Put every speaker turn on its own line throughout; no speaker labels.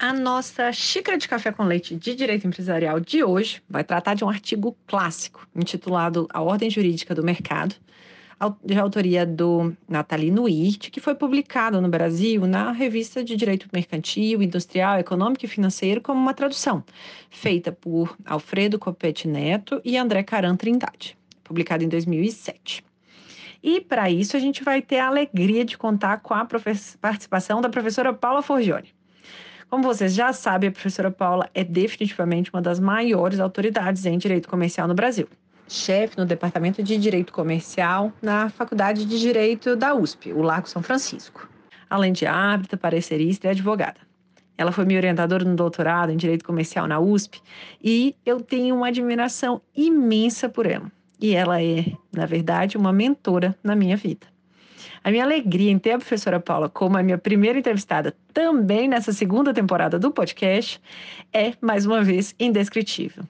A nossa xícara de café com leite de direito empresarial de hoje vai tratar de um artigo clássico intitulado A Ordem Jurídica do Mercado, de autoria do Natalino Wirt, que foi publicado no Brasil na revista de Direito Mercantil, Industrial, Econômico e Financeiro como uma tradução, feita por Alfredo Copete Neto e André Caran Trindade, publicado em 2007. E para isso a gente vai ter a alegria de contar com a participação da professora Paula Forgione. Como vocês já sabem, a professora Paula é definitivamente uma das maiores autoridades em direito comercial no Brasil. Chefe no Departamento de Direito Comercial na Faculdade de Direito da USP, o Largo São Francisco. Além de árbitra, parecerista e advogada. Ela foi minha orientadora no doutorado em Direito Comercial na USP e eu tenho uma admiração imensa por ela. E ela é, na verdade, uma mentora na minha vida. A minha alegria em ter a professora Paula como a minha primeira entrevistada também nessa segunda temporada do podcast é, mais uma vez, indescritível.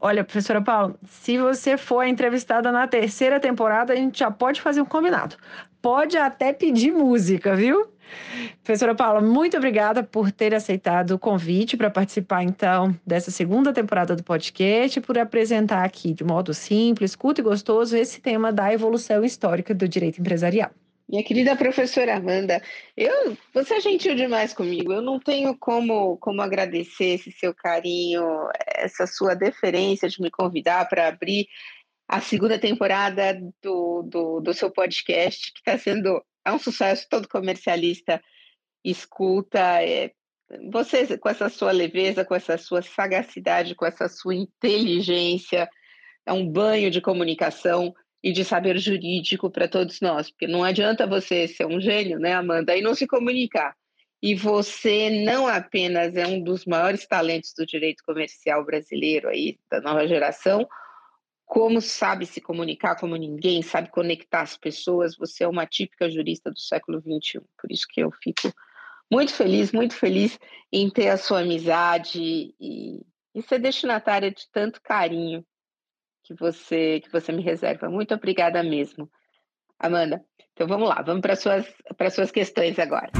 Olha, professora Paula, se você for entrevistada na terceira temporada, a gente já pode fazer um combinado. Pode até pedir música, viu? Professora Paula, muito obrigada por ter aceitado o convite para participar, então, dessa segunda temporada do podcast, por apresentar aqui, de modo simples, curto e gostoso, esse tema da evolução histórica do direito empresarial.
Minha querida professora Amanda, eu, você é gentil demais comigo. Eu não tenho como, como agradecer esse seu carinho, essa sua deferência de me convidar para abrir a segunda temporada do, do, do seu podcast, que está sendo é um sucesso. Todo comercialista escuta. É, você, com essa sua leveza, com essa sua sagacidade, com essa sua inteligência, é um banho de comunicação e de saber jurídico para todos nós, porque não adianta você ser um gênio, né, Amanda, e não se comunicar. E você não apenas é um dos maiores talentos do direito comercial brasileiro aí da nova geração, como sabe se comunicar como ninguém, sabe conectar as pessoas, você é uma típica jurista do século XXI. Por isso que eu fico muito feliz, muito feliz em ter a sua amizade e, e ser destinatária de tanto carinho que você que você me reserva. Muito obrigada mesmo, Amanda. Então vamos lá, vamos para suas para suas questões agora.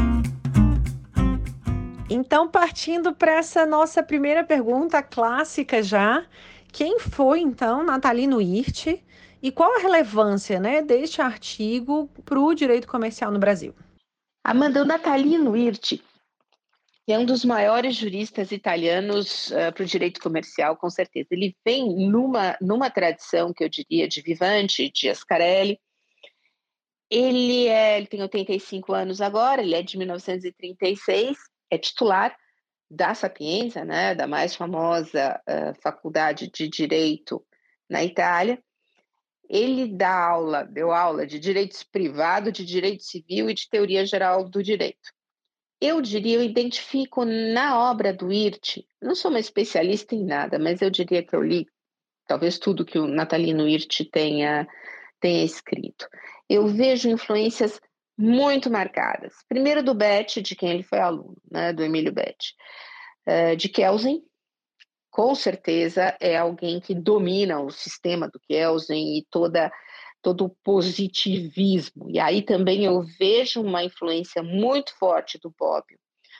Então, partindo para essa nossa primeira pergunta clássica já, quem foi então Natalino Hirt e qual a relevância né, deste artigo para o direito comercial no Brasil?
Amanda, o Natalino Hirt é um dos maiores juristas italianos uh, para o direito comercial, com certeza. Ele vem numa, numa tradição que eu diria de Vivante, de Ascarelli. Ele, é, ele tem 85 anos agora, ele é de 1936, é titular da Sapienza, né, da mais famosa uh, faculdade de direito na Itália. Ele dá aula, deu aula de direitos privado, de direito civil e de teoria geral do direito. Eu diria, eu identifico na obra do Hirt, não sou uma especialista em nada, mas eu diria que eu li talvez tudo que o Natalino Hirt tenha, tenha escrito. Eu vejo influências muito marcadas. Primeiro do Bett, de quem ele foi aluno, né, do Emílio Bett. Uh, de Kelsen, com certeza é alguém que domina o sistema do Kelsen e toda todo o positivismo. E aí também eu vejo uma influência muito forte do Bobbio,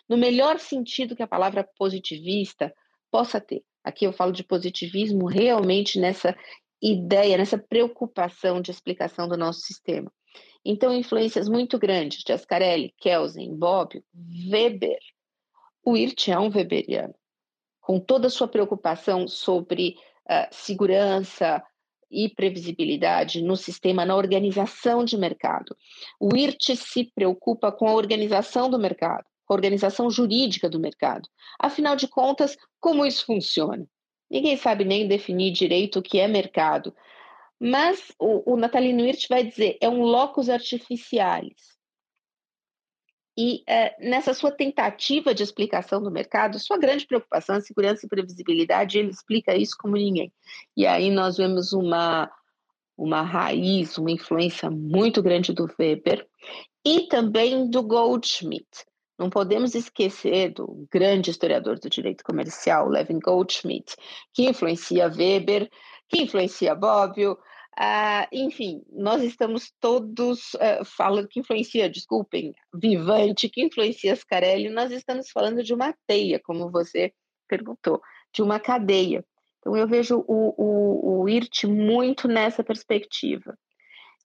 no melhor sentido que a palavra positivista possa ter. Aqui eu falo de positivismo realmente nessa ideia, nessa preocupação de explicação do nosso sistema. Então, influências muito grandes de Ascarelli, Kelsen, Bobbio, Weber. O Hirt é um weberiano, com toda a sua preocupação sobre uh, segurança, e previsibilidade no sistema, na organização de mercado. O IRT se preocupa com a organização do mercado, a organização jurídica do mercado. Afinal de contas, como isso funciona? Ninguém sabe nem definir direito o que é mercado. Mas o, o Natalino Hirt vai dizer, é um locus artificialis. E é, nessa sua tentativa de explicação do mercado, sua grande preocupação é segurança e previsibilidade, ele explica isso como ninguém. E aí nós vemos uma, uma raiz, uma influência muito grande do Weber e também do Goldschmidt. Não podemos esquecer do grande historiador do direito comercial, Levin Goldschmidt, que influencia Weber, que influencia Bobbio, ah, enfim, nós estamos todos uh, falando que influencia, desculpem, Vivante, que influencia Scarelli, nós estamos falando de uma teia, como você perguntou, de uma cadeia. Então, eu vejo o, o, o IRT muito nessa perspectiva.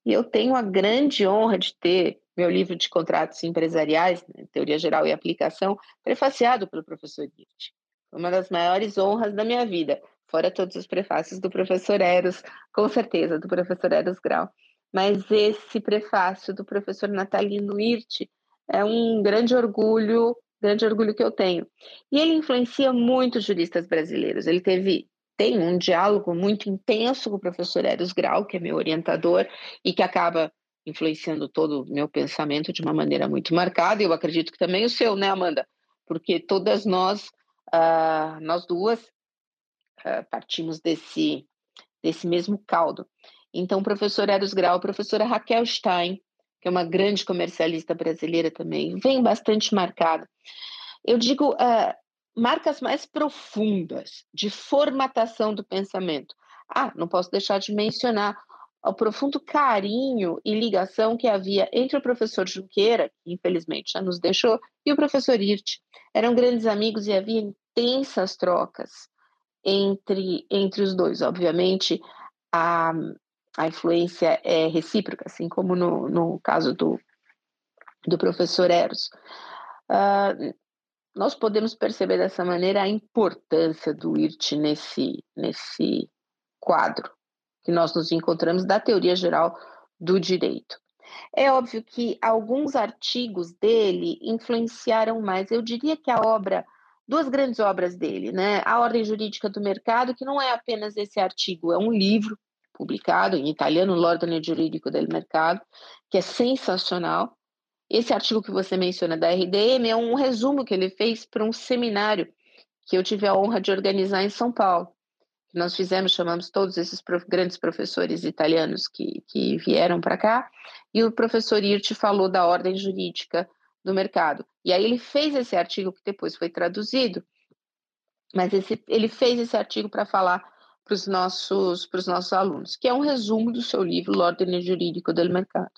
E eu tenho a grande honra de ter meu livro de contratos empresariais, né, Teoria Geral e Aplicação, prefaciado pelo professor IRT. Uma das maiores honras da minha vida fora todos os prefácios do professor Eros, com certeza, do professor Eros Grau. Mas esse prefácio do professor Natalino Irte é um grande orgulho, grande orgulho que eu tenho. E ele influencia muitos juristas brasileiros. Ele teve tem um diálogo muito intenso com o professor Eros Grau, que é meu orientador e que acaba influenciando todo o meu pensamento de uma maneira muito marcada. E eu acredito que também o seu, né, Amanda? Porque todas nós, uh, nós duas, uh, partimos desse, desse mesmo caldo. Então, o professor Eros Grau, a professora Raquel Stein, que é uma grande comercialista brasileira também, vem bastante marcada. Eu digo uh, marcas mais profundas de formatação do pensamento. Ah, não posso deixar de mencionar o profundo carinho e ligação que havia entre o professor Junqueira, que infelizmente já nos deixou, e o professor Hirt. Eram grandes amigos e havia intensas trocas entre, entre os dois. Obviamente, a, a influência é recíproca, assim como no, no caso do, do professor Eros. Uh, nós podemos perceber dessa maneira a importância do IRT nesse, nesse quadro que nós nos encontramos da teoria geral do direito. É óbvio que alguns artigos dele influenciaram mais. Eu diria que a obra duas grandes obras dele, né? A Ordem Jurídica do Mercado, que não é apenas esse artigo, é um livro publicado em italiano, L'Ordine Giuridico del Mercado, que é sensacional. Esse artigo que você menciona da RDM é um resumo que ele fez para um seminário que eu tive a honra de organizar em São Paulo. Nós fizemos, chamamos todos esses prof, grandes professores italianos que, que vieram para cá, e o professor Irte falou da ordem jurídica do mercado. E aí ele fez esse artigo que depois foi traduzido, mas esse, ele fez esse artigo para falar para os nossos, nossos alunos, que é um resumo do seu livro L'Ordine Jurídico del Mercado.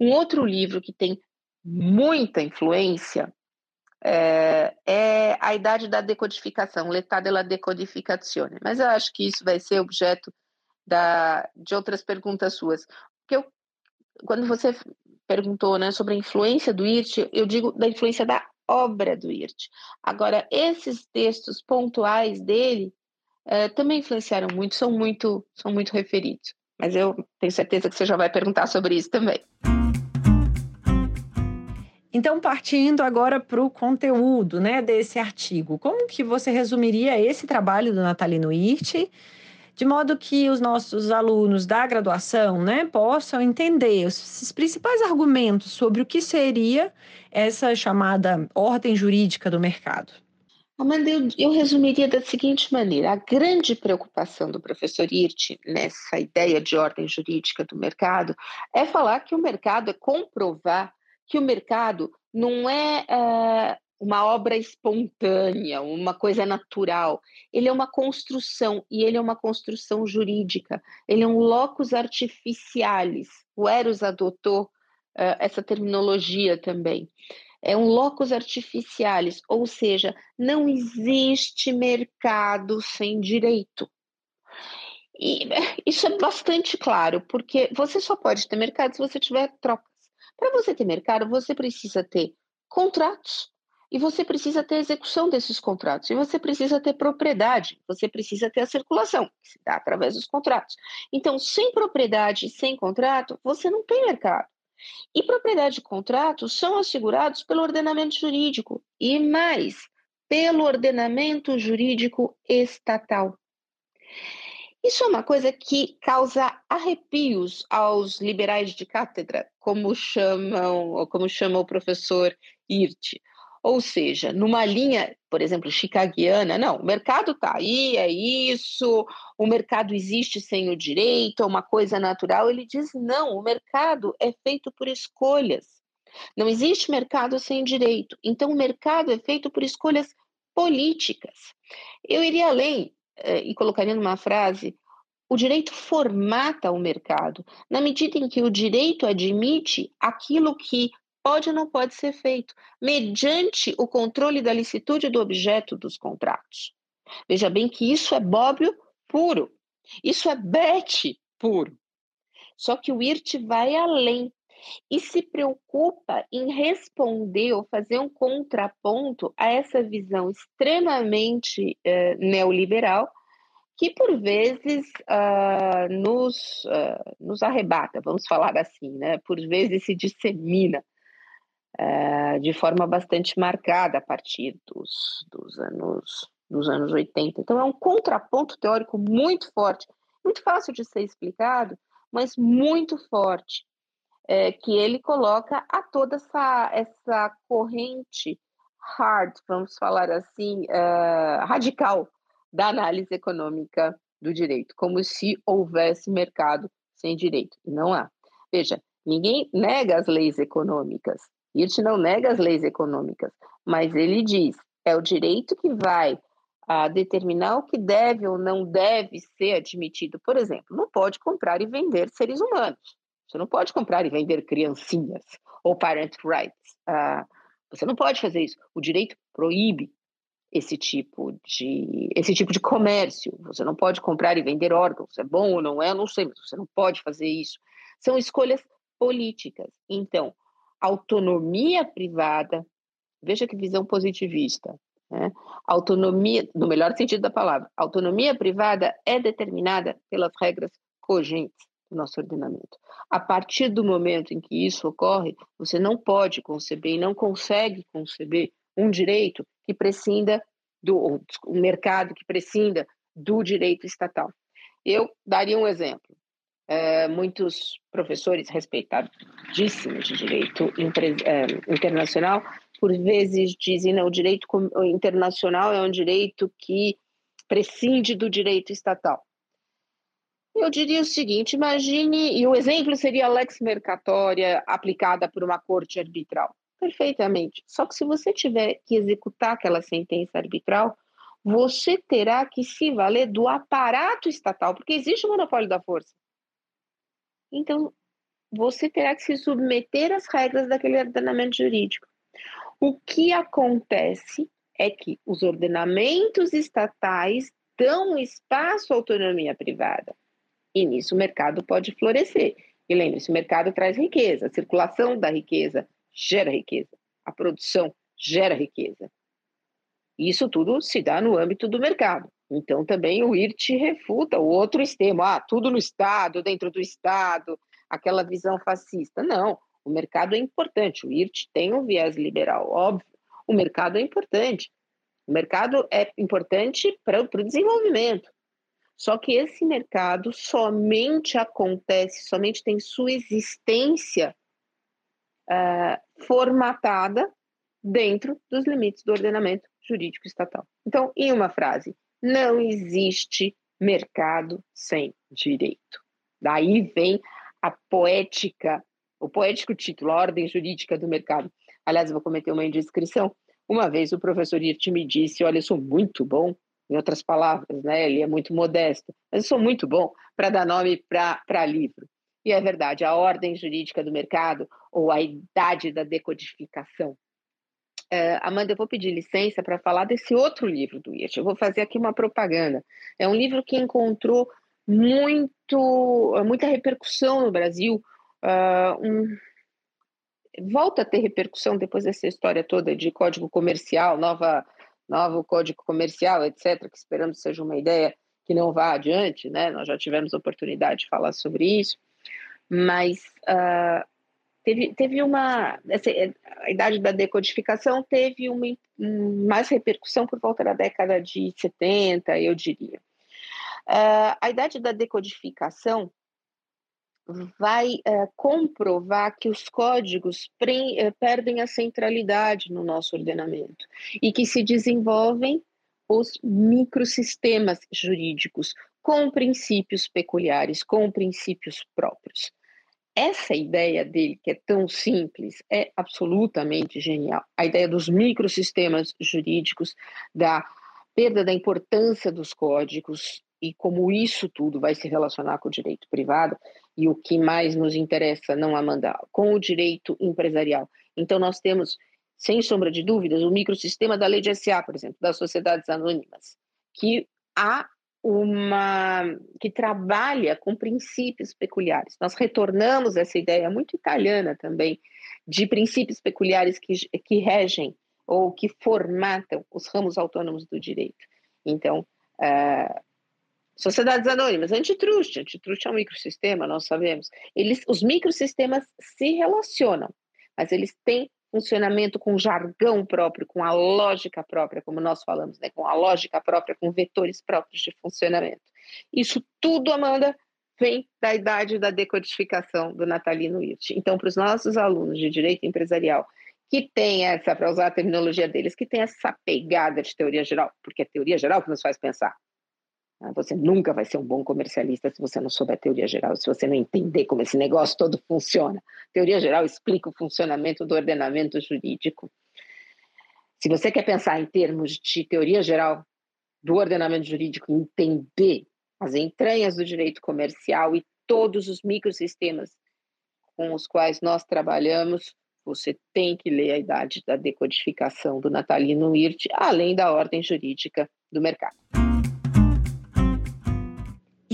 Um outro livro que tem muita influência é, é, A Idade da Decodificação, L'Età della Decodificazione. Mas eu acho que isso vai ser objeto da, de outras perguntas suas. Porque eu, quando você perguntou né, sobre a influência do IRT, eu digo da influência da obra do IRT. Agora, esses textos pontuais dele eh, também influenciaram muito, são muito, são muito referidos. Mas eu tenho certeza que você já vai perguntar sobre isso também.
Então, partindo agora para o conteúdo né, desse artigo, como que você resumiria esse trabalho do Natalino Irte de modo que os nossos alunos da graduação né, possam entender os principais argumentos sobre o que seria essa chamada ordem jurídica do mercado.
Amanda, eu, eu resumiria da seguinte maneira: a grande preocupação do professor Irte nessa ideia de ordem jurídica do mercado é falar que o mercado é comprovar que o mercado não é, é uma obra espontânea, uma coisa natural. Ele é uma construção e ele é uma construção jurídica. Ele é um locus artificialis. O Eros adotou uh, essa terminologia também. É um locus artificialis, ou seja, não existe mercado sem direito. E isso é bastante claro, porque você só pode ter mercado se você tiver trocas. Para você ter mercado, você precisa ter contratos e você precisa ter execução desses contratos, e você precisa ter propriedade, você precisa ter a circulação, que se dá através dos contratos. Então, sem propriedade e sem contrato, você não tem mercado. E propriedade e contrato são assegurados pelo ordenamento jurídico, e mais, pelo ordenamento jurídico estatal. Isso é uma coisa que causa arrepios aos liberais de cátedra, como chamam, ou como chama o professor Hirt. Ou seja, numa linha, por exemplo, chicaguiana, não, o mercado está aí, é isso, o mercado existe sem o direito, é uma coisa natural. Ele diz: não, o mercado é feito por escolhas. Não existe mercado sem direito. Então, o mercado é feito por escolhas políticas. Eu iria além eh, e colocaria numa frase: o direito formata o mercado, na medida em que o direito admite aquilo que pode ou não pode ser feito, mediante o controle da licitude do objeto dos contratos. Veja bem que isso é bóbio puro, isso é bete puro. Só que o IRT vai além e se preocupa em responder ou fazer um contraponto a essa visão extremamente eh, neoliberal que por vezes uh, nos, uh, nos arrebata, vamos falar assim, né? por vezes se dissemina é, de forma bastante marcada a partir dos, dos, anos, dos anos 80. Então, é um contraponto teórico muito forte, muito fácil de ser explicado, mas muito forte, é, que ele coloca a toda essa, essa corrente hard, vamos falar assim, é, radical da análise econômica do direito, como se houvesse mercado sem direito. Não há. Veja, ninguém nega as leis econômicas, Hirt não nega as leis econômicas, mas ele diz é o direito que vai a determinar o que deve ou não deve ser admitido. Por exemplo, não pode comprar e vender seres humanos. Você não pode comprar e vender criancinhas ou parent rights. Ah, você não pode fazer isso. O direito proíbe esse tipo de esse tipo de comércio. Você não pode comprar e vender órgãos. É bom ou não é? Não sei, mas você não pode fazer isso. São escolhas políticas. Então, autonomia privada, veja que visão positivista, né? autonomia, no melhor sentido da palavra, autonomia privada é determinada pelas regras cogentes do nosso ordenamento. A partir do momento em que isso ocorre, você não pode conceber e não consegue conceber um direito que prescinda do um mercado que prescinda do direito estatal. Eu daria um exemplo. É, muitos professores respeitadíssimos de direito é, internacional, por vezes dizem que o direito internacional é um direito que prescinde do direito estatal. Eu diria o seguinte: imagine, e o exemplo seria a lex mercatória aplicada por uma corte arbitral. Perfeitamente. Só que se você tiver que executar aquela sentença arbitral, você terá que se valer do aparato estatal, porque existe o monopólio da força. Então, você terá que se submeter às regras daquele ordenamento jurídico. O que acontece é que os ordenamentos estatais dão espaço à autonomia privada. E nisso o mercado pode florescer. E lembre-se, o mercado traz riqueza, a circulação da riqueza gera riqueza, a produção gera riqueza. Isso tudo se dá no âmbito do mercado. Então, também o IRT refuta o outro extremo, ah, tudo no Estado, dentro do Estado, aquela visão fascista. Não, o mercado é importante, o IRT tem um viés liberal, óbvio, o mercado é importante. O mercado é importante para o desenvolvimento. Só que esse mercado somente acontece, somente tem sua existência uh, formatada dentro dos limites do ordenamento jurídico estatal. Então, em uma frase, não existe mercado sem direito. Daí vem a poética, o poético título, a ordem jurídica do mercado. Aliás, vou cometer uma indiscrição. Uma vez o professor Irti me disse: Olha, eu sou muito bom, em outras palavras, né? ele é muito modesto, mas eu sou muito bom para dar nome para livro. E é verdade, a ordem jurídica do mercado ou a idade da decodificação. É, Amanda, eu vou pedir licença para falar desse outro livro do Irti. Eu vou fazer aqui uma propaganda. É um livro que encontrou muito, muita repercussão no Brasil. Uh, um, volta a ter repercussão depois dessa história toda de código comercial, nova, novo código comercial, etc., que esperamos seja uma ideia que não vá adiante, né? Nós já tivemos oportunidade de falar sobre isso, mas uh, teve, teve uma. Essa, a idade da decodificação teve uma mais repercussão por volta da década de 70, eu diria. Uh, a idade da decodificação vai uh, comprovar que os códigos pre, uh, perdem a centralidade no nosso ordenamento e que se desenvolvem os microsistemas jurídicos com princípios peculiares, com princípios próprios. Essa ideia dele, que é tão simples, é absolutamente genial. A ideia dos microsistemas jurídicos, da perda da importância dos códigos e como isso tudo vai se relacionar com o direito privado, e o que mais nos interessa, não Amanda, com o direito empresarial. Então, nós temos, sem sombra de dúvidas, o microsistema da lei de SA, por exemplo, das sociedades anônimas, que há uma que trabalha com princípios peculiares. Nós retornamos essa ideia muito italiana também de princípios peculiares que, que regem ou que formatam os ramos autônomos do direito. Então, uh, Sociedades anônimas, antitruste, antitruste é um microsistema, nós sabemos. Eles, os microsistemas se relacionam, mas eles têm funcionamento com jargão próprio, com a lógica própria, como nós falamos, né? com a lógica própria, com vetores próprios de funcionamento. Isso tudo, Amanda, vem da idade da decodificação do Natalino Hirt. Então, para os nossos alunos de direito empresarial, que tem essa, para usar a terminologia deles, que tem essa pegada de teoria geral, porque é teoria geral que nos faz pensar, você nunca vai ser um bom comercialista se você não souber teoria geral, se você não entender como esse negócio todo funciona. Teoria geral explica o funcionamento do ordenamento jurídico. Se você quer pensar em termos de teoria geral do ordenamento jurídico, entender as entranhas do direito comercial e todos os microsistemas com os quais nós trabalhamos, você tem que ler a idade da decodificação do Natalino Hirt, além da ordem jurídica do mercado.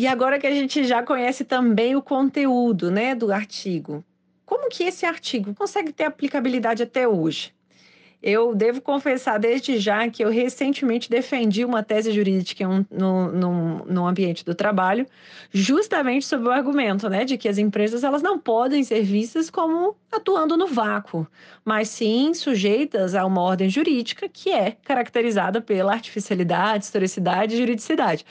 E agora que a gente já conhece também o conteúdo, né, do artigo, como que esse artigo consegue ter aplicabilidade até hoje? Eu devo confessar desde já que eu recentemente defendi uma tese jurídica no, no, no ambiente do trabalho, justamente sob o argumento né, de que as empresas elas não podem ser vistas como atuando no vácuo, mas sim sujeitas a uma ordem jurídica que é caracterizada pela artificialidade, historicidade e juridicidade.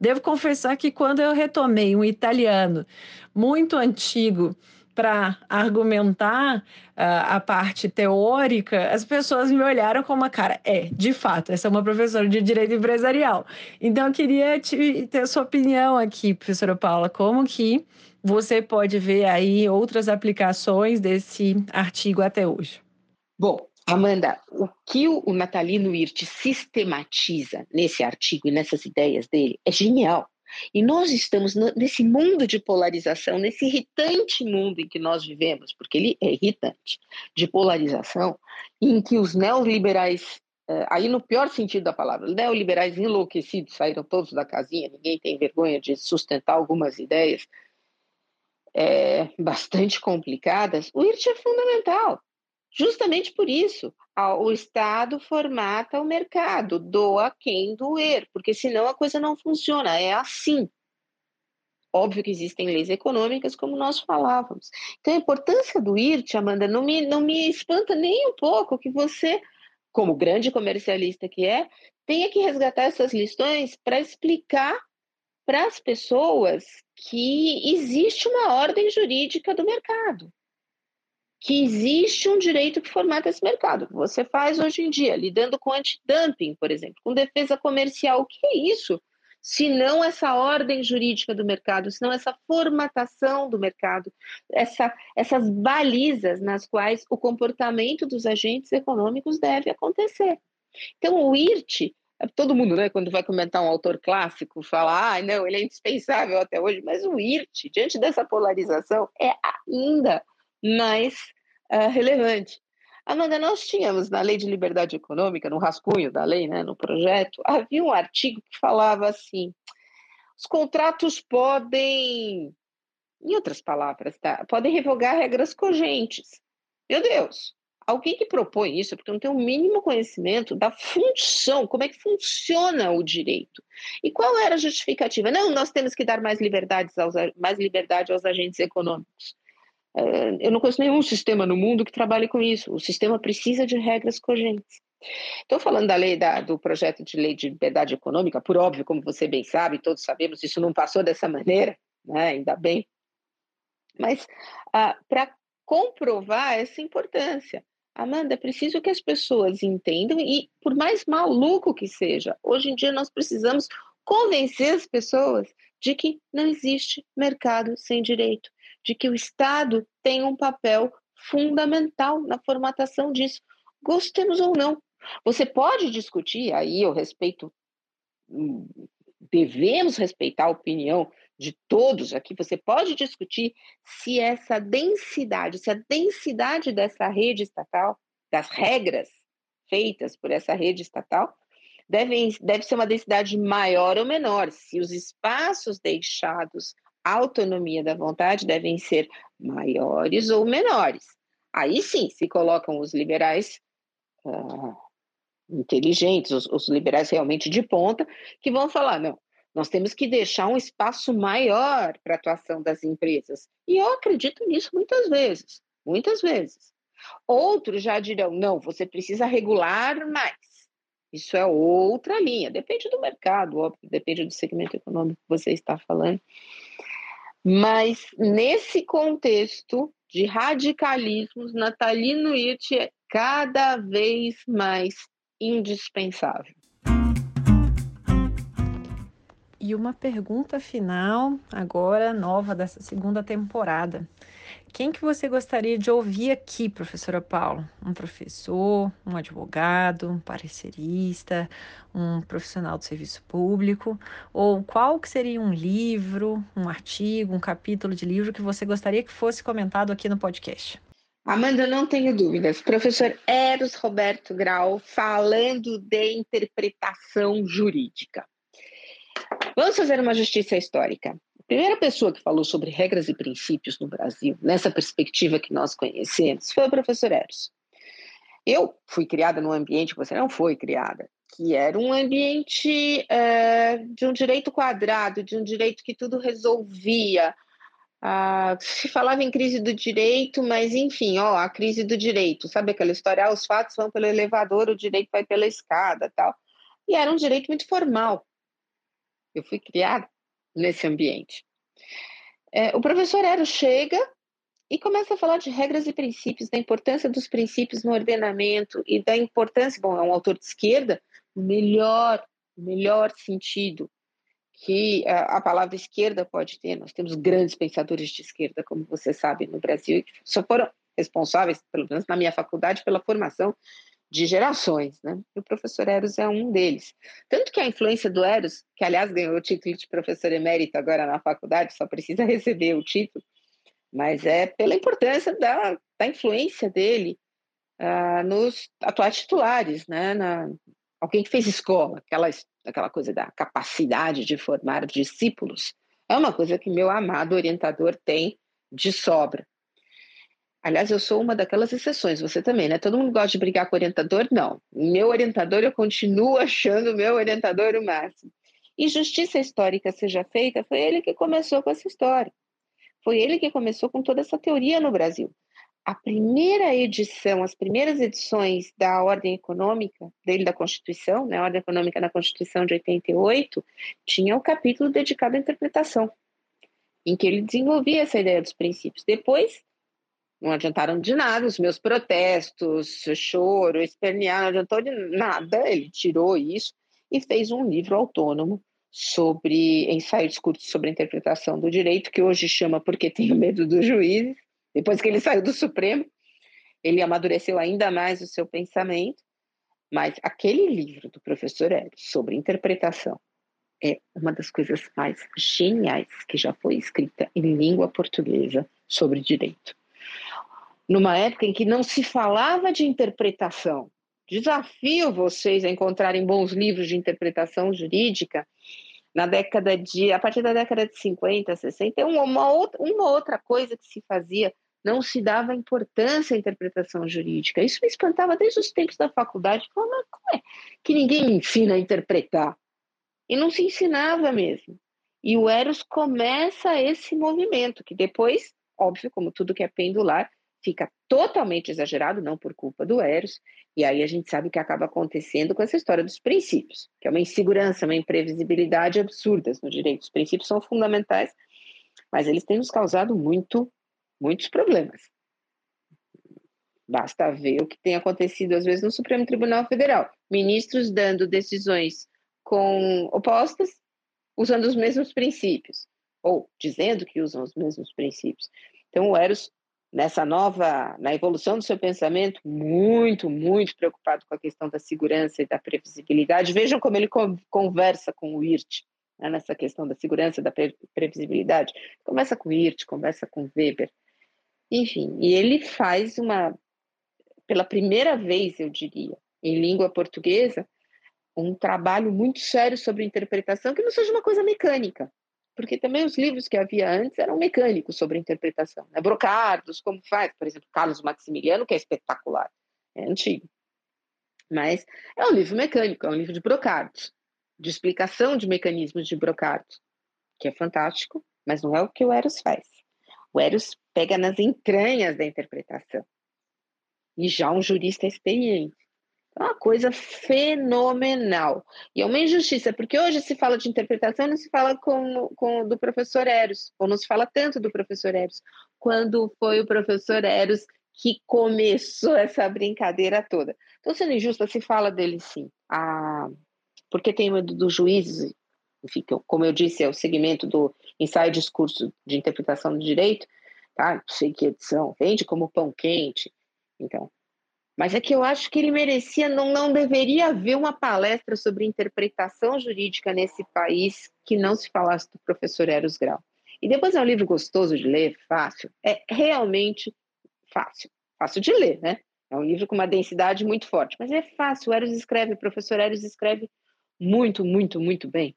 Devo confessar que quando eu retomei um italiano muito antigo, para argumentar uh, a parte teórica, as pessoas me olharam com uma cara. É, de fato, essa é uma professora de direito empresarial. Então, eu queria te, ter a sua opinião aqui, professora Paula, como que você pode ver aí outras aplicações desse artigo até hoje?
Bom, Amanda, o que o Natalino Hirt sistematiza nesse artigo e nessas ideias dele é genial. E nós estamos nesse mundo de polarização, nesse irritante mundo em que nós vivemos, porque ele é irritante, de polarização, em que os neoliberais, eh, aí no pior sentido da palavra, neoliberais enlouquecidos saíram todos da casinha, ninguém tem vergonha de sustentar algumas ideias é, bastante complicadas, o IRT é fundamental. Justamente por isso, o Estado formata o mercado, doa quem doer, porque senão a coisa não funciona, é assim. Óbvio que existem leis econômicas, como nós falávamos. Então, a importância do IRT, Amanda, não me, não me espanta nem um pouco que você, como grande comercialista que é, tenha que resgatar essas lições para explicar para as pessoas que existe uma ordem jurídica do mercado que existe um direito que formata esse mercado. Você faz hoje em dia, lidando com antidumping, por exemplo, com defesa comercial. O que é isso? se não essa ordem jurídica do mercado, se não essa formatação do mercado, essa, essas balizas nas quais o comportamento dos agentes econômicos deve acontecer. Então, o IRT, todo mundo, né, quando vai comentar um autor clássico, fala, ah, não, ele é indispensável até hoje, mas o IRT, diante dessa polarização, é ainda mais uh, relevante. Amanda, nós tínhamos na Lei de Liberdade Econômica, no rascunho da lei, né, no projeto, havia um artigo que falava assim: os contratos podem, em outras palavras, tá, podem revogar regras cogentes. Meu Deus, alguém que propõe isso, porque não tem o mínimo conhecimento da função, como é que funciona o direito. E qual era a justificativa? Não, nós temos que dar mais, liberdades aos, mais liberdade aos agentes econômicos. Eu não conheço nenhum sistema no mundo que trabalhe com isso. O sistema precisa de regras cogentes. Estou falando da lei da, do projeto de lei de liberdade econômica, por óbvio, como você bem sabe, todos sabemos, isso não passou dessa maneira, né? ainda bem. Mas ah, para comprovar essa importância, Amanda, é preciso que as pessoas entendam, e por mais maluco que seja, hoje em dia nós precisamos convencer as pessoas de que não existe mercado sem direito de que o Estado tem um papel fundamental na formatação disso, gostemos ou não. Você pode discutir, aí eu respeito, devemos respeitar a opinião de todos aqui, você pode discutir se essa densidade, se a densidade dessa rede estatal, das regras feitas por essa rede estatal, deve, deve ser uma densidade maior ou menor, se os espaços deixados autonomia da vontade devem ser maiores ou menores. Aí sim, se colocam os liberais uh, inteligentes, os, os liberais realmente de ponta, que vão falar: não, nós temos que deixar um espaço maior para a atuação das empresas. E eu acredito nisso muitas vezes, muitas vezes. Outros já dirão: não, você precisa regular mais. Isso é outra linha, depende do mercado, óbvio, depende do segmento econômico que você está falando. Mas nesse contexto de radicalismos, Natalino Hirte é cada vez mais indispensável.
E uma pergunta final, agora nova dessa segunda temporada. Quem que você gostaria de ouvir aqui, professora Paula? Um professor, um advogado, um parecerista, um profissional do serviço público? Ou qual que seria um livro, um artigo, um capítulo de livro que você gostaria que fosse comentado aqui no podcast?
Amanda, não tenho dúvidas. Professor Eros Roberto Grau falando de interpretação jurídica. Vamos fazer uma justiça histórica. Primeira pessoa que falou sobre regras e princípios no Brasil, nessa perspectiva que nós conhecemos, foi o professor Eros. Eu fui criada num ambiente que você não foi criada, que era um ambiente é, de um direito quadrado, de um direito que tudo resolvia. Ah, se falava em crise do direito, mas enfim, ó, a crise do direito, sabe aquela história? Ah, os fatos vão pelo elevador, o direito vai pela escada, tal. E era um direito muito formal. Eu fui criada nesse ambiente. É, o professor Ero chega e começa a falar de regras e princípios, da importância dos princípios no ordenamento e da importância, bom, é um autor de esquerda, melhor, melhor sentido que a, a, palavra esquerda pode ter. Nós temos grandes pensadores de esquerda, como você sabe, no Brasil, que só foram responsáveis, pelo menos na minha faculdade, pela formação de gerações, né? E o professor Eros é um deles. Tanto que a influência do Eros, que aliás ganhou o título de professor emérito agora na faculdade, só precisa receber o título, mas é pela importância da, da influência dele uh, nos atuais titulares, né? Na, alguém que fez escola, aquela, aquela coisa da capacidade de formar discípulos, é uma coisa que meu amado orientador tem de sobra. Aliás, eu sou uma daquelas exceções, você também, né? Todo mundo gosta de brigar com o orientador? Não. Meu orientador, eu continuo achando meu orientador o máximo. E justiça histórica seja feita, foi ele que começou com essa história. Foi ele que começou com toda essa teoria no Brasil. A primeira edição, as primeiras edições da Ordem Econômica, dele da Constituição, né, a Ordem Econômica na Constituição de 88, tinha um capítulo dedicado à interpretação, em que ele desenvolvia essa ideia dos princípios. Depois, não adiantaram de nada os meus protestos, choro, espernear, não adiantou de nada. Ele tirou isso e fez um livro autônomo sobre ensaios curtos sobre a interpretação do direito, que hoje chama Porque Tenho Medo dos Juízes, depois que ele saiu do Supremo, ele amadureceu ainda mais o seu pensamento, mas aquele livro do professor Hélio sobre interpretação é uma das coisas mais geniais que já foi escrita em língua portuguesa sobre direito. Numa época em que não se falava de interpretação, desafio vocês a encontrarem bons livros de interpretação jurídica na década de, a partir da década de 50, 60, uma, outra, uma outra coisa que se fazia, não se dava importância à interpretação jurídica. Isso me espantava desde os tempos da faculdade. Falava, como é que ninguém me ensina a interpretar? E não se ensinava mesmo. E o Eros começa esse movimento, que depois, óbvio, como tudo que é pendular, fica totalmente exagerado, não por culpa do Eros, e aí a gente sabe o que acaba acontecendo com essa história dos princípios, que é uma insegurança, uma imprevisibilidade absurdas no direito. Os princípios são fundamentais, mas eles têm nos causado muito, muitos problemas. Basta ver o que tem acontecido às vezes no Supremo Tribunal Federal, ministros dando decisões com opostas, usando os mesmos princípios, ou dizendo que usam os mesmos princípios. Então, o Eros nessa nova, na evolução do seu pensamento, muito, muito preocupado com a questão da segurança e da previsibilidade. Vejam como ele conversa com o IRT, né, nessa questão da segurança e da pre previsibilidade. Começa com o IRT, conversa com Weber, enfim, e ele faz uma, pela primeira vez, eu diria, em língua portuguesa, um trabalho muito sério sobre interpretação que não seja uma coisa mecânica, porque também os livros que havia antes eram mecânicos sobre interpretação. Né? Brocardos, como faz, por exemplo, Carlos Maximiliano, que é espetacular, é antigo. Mas é um livro mecânico, é um livro de brocardos, de explicação de mecanismos de brocardos, que é fantástico, mas não é o que o Eros faz. O Eros pega nas entranhas da interpretação. E já um jurista experiente. É uma coisa fenomenal. E é uma injustiça, porque hoje se fala de interpretação, não se fala com, com do professor Eros, ou não se fala tanto do professor Eros, quando foi o professor Eros que começou essa brincadeira toda. Estou sendo injusta, se fala dele sim. Ah, porque tem medo dos juízes, enfim, como eu disse, é o segmento do ensaio discurso de interpretação do direito, tá? Sei que edição, vende como pão quente. Então, mas é que eu acho que ele merecia, não, não deveria haver uma palestra sobre interpretação jurídica nesse país que não se falasse do professor Eros Grau. E depois é um livro gostoso de ler, fácil, é realmente fácil, fácil de ler, né? É um livro com uma densidade muito forte, mas é fácil. O Eros escreve, o professor Eros escreve muito, muito, muito bem.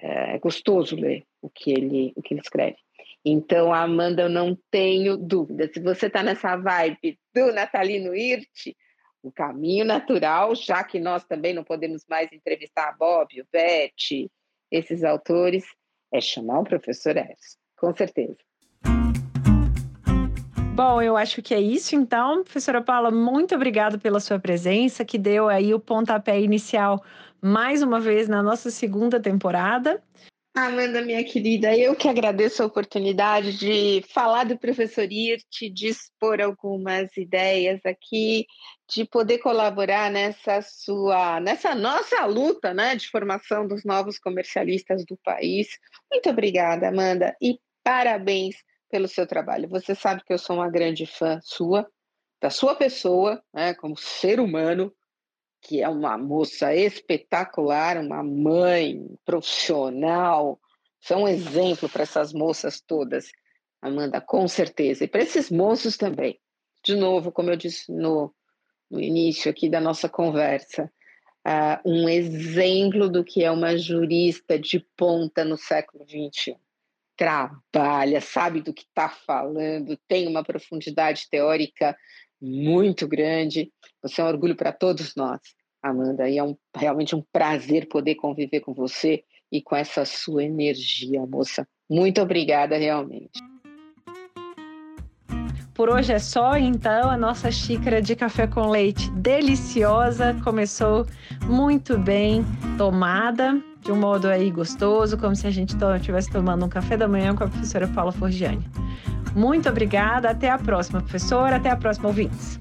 É, gostoso ler o que ele, o que ele escreve. Então, Amanda, eu não tenho dúvida. Se você está nessa vibe do Natalino Irte, o caminho natural, já que nós também não podemos mais entrevistar a Bob, o Beth, esses autores, é chamar o professor Eves, com certeza.
Bom, eu acho que é isso então. Professora Paula, muito obrigada pela sua presença, que deu aí o pontapé inicial mais uma vez na nossa segunda temporada.
Amanda, minha querida, eu que agradeço a oportunidade de falar do professor Irte, de expor algumas ideias aqui, de poder colaborar nessa sua, nessa nossa luta, né, de formação dos novos comercialistas do país. Muito obrigada, Amanda, e parabéns pelo seu trabalho. Você sabe que eu sou uma grande fã sua, da sua pessoa, né, como ser humano, que é uma moça espetacular, uma mãe profissional, são um exemplo para essas moças todas, Amanda, com certeza, e para esses moços também. De novo, como eu disse no, no início aqui da nossa conversa, uh, um exemplo do que é uma jurista de ponta no século XXI. Trabalha, sabe do que está falando, tem uma profundidade teórica muito grande. Você é um orgulho para todos nós, Amanda, e é um, realmente um prazer poder conviver com você e com essa sua energia, moça. Muito obrigada, realmente.
Por hoje é só, então a nossa xícara de café com leite deliciosa começou muito bem tomada, de um modo aí gostoso, como se a gente estivesse tomando um café da manhã com a professora Paula Forgiani. Muito obrigada. Até a próxima, professora. Até a próxima, ouvintes.